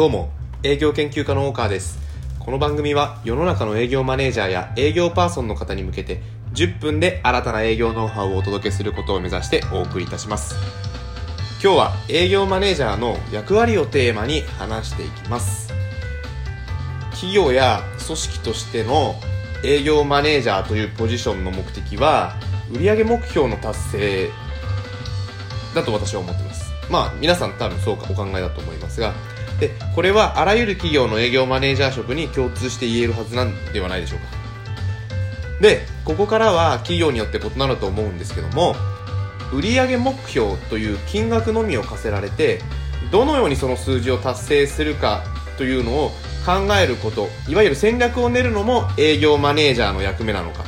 どうも営業研究家の大川です。この番組は世の中の営業マネージャーや営業パーソンの方に向けて10分で新たな営業ノウハウをお届けすることを目指してお送りいたします。今日は営業マネージャーの役割をテーマに話していきます。企業や組織としての営業マネージャーというポジションの目的は売上目標の達成だと私は思ってます。まあ皆さん多分そうかお考えだと思いますがでこれはあらゆる企業の営業マネージャー職に共通して言えるはずなんではないでしょうか。でここからは企業によって異なると思うんですけども売上目標という金額のみを課せられてどのようにその数字を達成するかというのを考えることいわゆる戦略を練るのも営業マネージャーの役目なのか。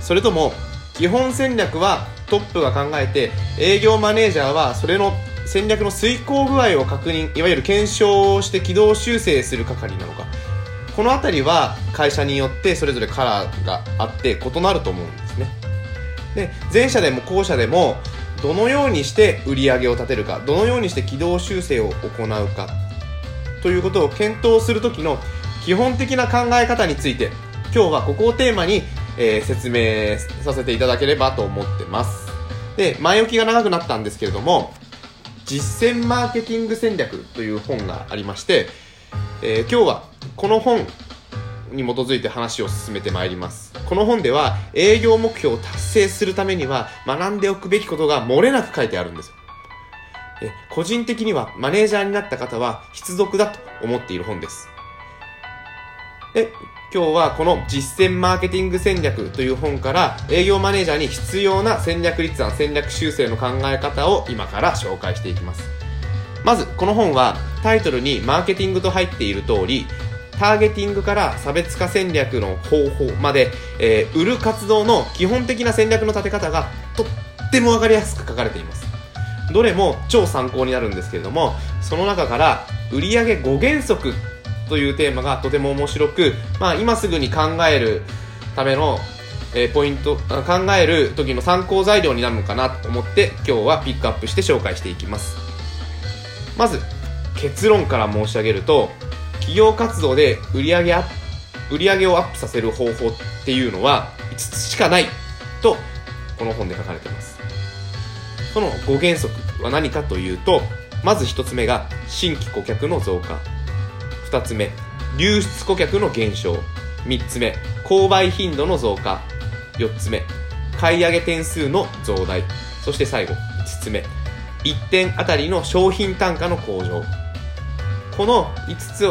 それとも基本戦略はトップが考えて営業マネージャーはそれの戦略の遂行具合を確認いわゆる検証をして軌道修正する係なのか。この辺りは会社によってそれぞれカラーがあって異なると思うんですね。で前者でも後者でもどのようにして売り上げを立てるかどのようにして軌道修正を行うかということを検討するときの基本的な考え方について今日はここをテーマに、えー、説明させていただければと思ってます。で前置きが長くなったんですけれども実践マーケティング戦略という本がありまして、えー、今日はこの本に基づいて話を進めてまいります。この本では営業目標を達成するためには学んでおくべきことが漏れなく書いてあるんです。え個人的にはマネージャーになった方は必読だと思っている本です。で今日はこの実践マーケティング戦略という本から営業マネージャーに必要な戦略立案、戦略修正の考え方を今から紹介していきます。まず、この本はタイトルにマーケティングと入っている通り、ターゲティングから差別化戦略の方法まで、えー、売る活動の基本的な戦略の立て方がとってもわかりやすく書かれています。どれも超参考になるんですけれども、その中から売上5原則というテーマがとても面白く、まあ、今すぐに考えるための、えー、ポイント考える時の参考材料になるのかなと思って今日はピックアップして紹介していきます。まず結論から申し上げると企業活動で売上ア売上をアップさせる方法っていうのは5つしかないとこの本で書かれています。その5原則は何かというとまず1つ目が新規顧客の増加。2つ目流出顧客の減少。3つ目購買頻度の増加。4つ目買い上げ点数の増大。そして最後5つ目1点あたりの商品単価の向上。この5つ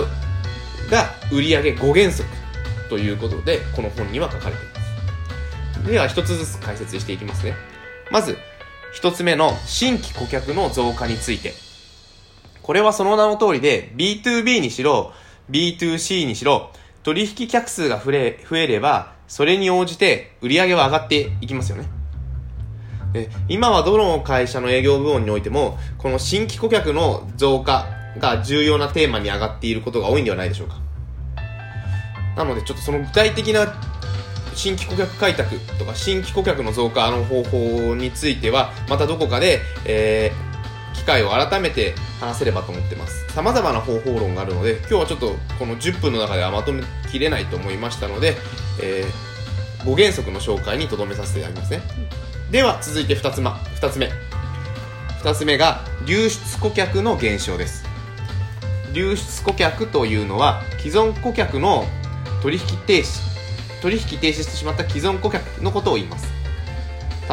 が売上5原則ということでこの本には書かれています。では1つずつ解説していきますね。まず1つ目の新規顧客の増加について。これはその名の通りで、B2B にしろ、B2C にしろ、取引客数が増え増えれば、それに応じて売り上げは上がっていきますよね。で今はどの会社の営業部門においても、この新規顧客の増加が重要なテーマに上がっていることが多いんではないでしょうか。なので、ちょっとその具体的な新規顧客開拓とか新規顧客の増加の方法については、またどこかで、えー、機会を改めて話せればと思ってます。様々な方法論があるので今日はちょっとこの10分の中ではまとめきれないと思いましたので、えー、5原則の紹介にとどめさせていただきますね。では続いて2つ目2つ目。2つ目が流出顧客の減少です。流出顧客というのは既存顧客の取引停止。取引停止してしまった既存顧客のことを言います。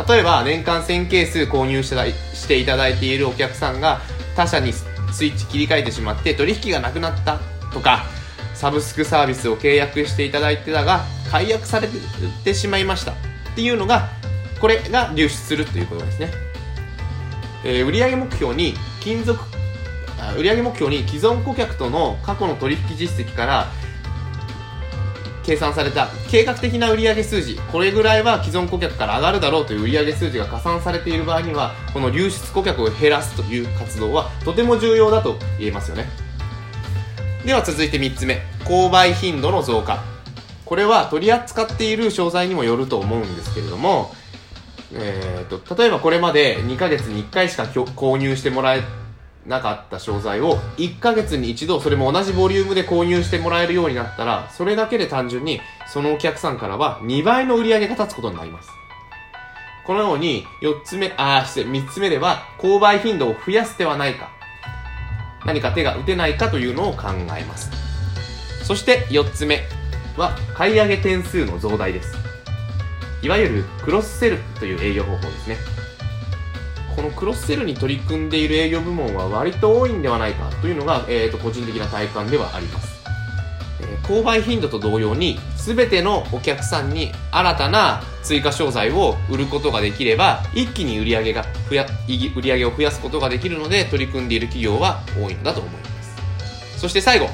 例えば年間1000ケース購入していただいているお客さんが他社にスイッチ切り替えてしまって取引がなくなったとかサブスクサービスを契約していただいてたが解約されてしまいましたっていうのがこれが流出するということですね、えー、売上目標に金属売上目標に既存顧客との過去の取引実績から計算された計画的な売上数字。これぐらいは既存顧客から上がるだろうという売上数字が加算されている場合にはこの流出顧客を減らすという活動はとても重要だと言えますよね。では続いて3つ目。購買頻度の増加。これは取り扱っている商材にもよると思うんですけれども、えーと、例えばこれまで2ヶ月に1回しか購入してもらえなかった商材を1ヶ月に一度それも同じボリュームで購入してもらえるようになったらそれだけで単純にそのお客さんからは2倍の売り上げが立つことになります。このように4つ目あ失礼3つ目では購買頻度を増やすではないか何か手が打てないかというのを考えます。そして4つ目は買い上げ点数の増大です。いわゆるクロスセルという営業方法ですね。このクロスセルに取り組んでいる営業部門は割と多いんではないかというのが、えー、と個人的な体感ではあります、えー、購買頻度と同様に全てのお客さんに新たな追加商材を売ることができれば一気に売り上げが増や売り上げを増やすことができるので取り組んでいる企業は多いんだと思います。そして最後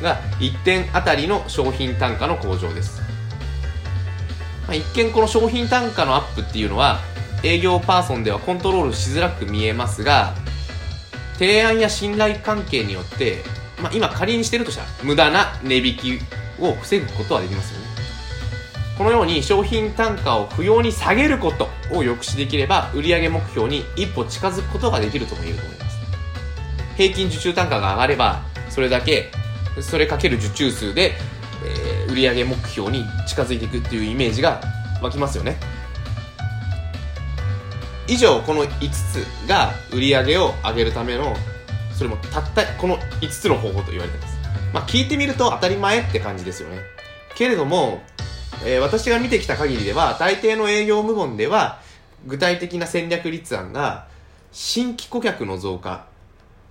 が1点あたりの商品単価の向上です、まあ、一見この商品単価のアップっていうのは営業パーソンではコントロールしづらく見えますが提案や信頼関係によって、まあ、今仮にしてるとしたら無駄な値引きを防ぐことはできますよね。このように商品単価を不要に下げることを抑止できれば売上目標に一歩近づくことができるとも言えると思います。平均受注単価が上がればそれだけそれかける受注数で、えー、売上目標に近づいていくっていうイメージが湧きますよね。以上この5つが売り上げを上げるためのそれもたったこの5つの方法と言われてます。まあ聞いてみると当たり前って感じですよね。けれども、えー、私が見てきた限りでは大抵の営業部門では具体的な戦略立案が新規顧客の増加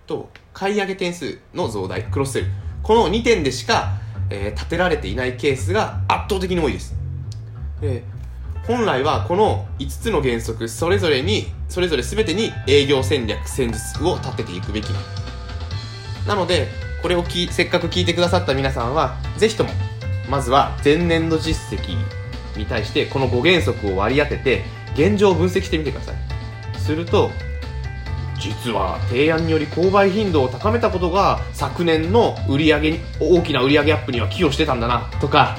と買い上げ点数の増大クロスセル。この2点でしか、えー、立てられていないケースが圧倒的に多いです。で本来はこの5つの原則それぞれにそれぞれ全てに営業戦略戦術を立てていくべきなのでこれをきせっかく聞いてくださった皆さんはぜひともまずは前年度実績に対してこの5原則を割り当てて現状を分析してみてください。すると実は提案により購買頻度を高めたことが昨年の売上に大きな売上アップには寄与してたんだなとか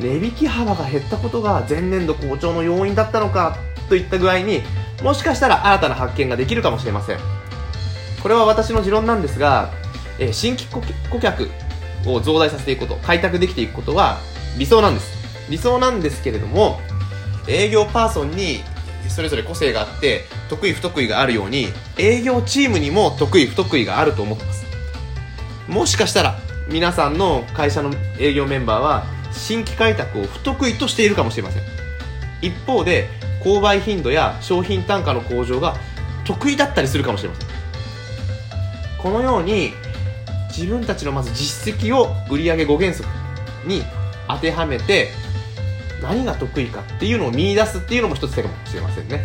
値引き幅が減ったことが前年度好調の要因だったのかといった具合にもしかしたら新たな発見ができるかもしれません。これは私の持論なんですが、え新規顧客を増大させていくこと開拓できていくことは理想なんです。理想なんですけれども営業パーソンにそれぞれ個性があって得意不得意があるように営業チームにも得意不得意があると思ってます。もしかしたら皆さんの会社の営業メンバーは新規開拓を不得意としているかもしれません。一方で購買頻度や商品単価の向上が得意だったりするかもしれません。このように自分たちのまず実績を売上5原則に当てはめて何が得意かっていうのを見出すっていうのも一つ手かもしれませんね。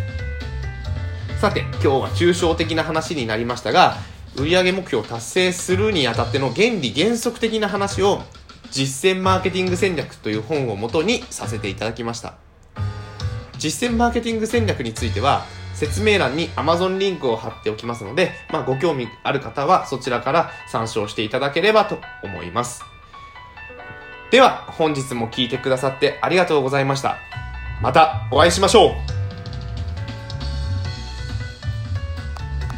さて今日は抽象的な話になりましたが売上目標を達成するにあたっての原理原則的な話を実践マーケティング戦略という本をもとにさせていただきました。実践マーケティング戦略については説明欄に Amazon リンクを貼っておきますので、まあ、ご興味ある方はそちらから参照していただければと思います。では本日も聴いてくださってありがとうございました。またお会いしましょう。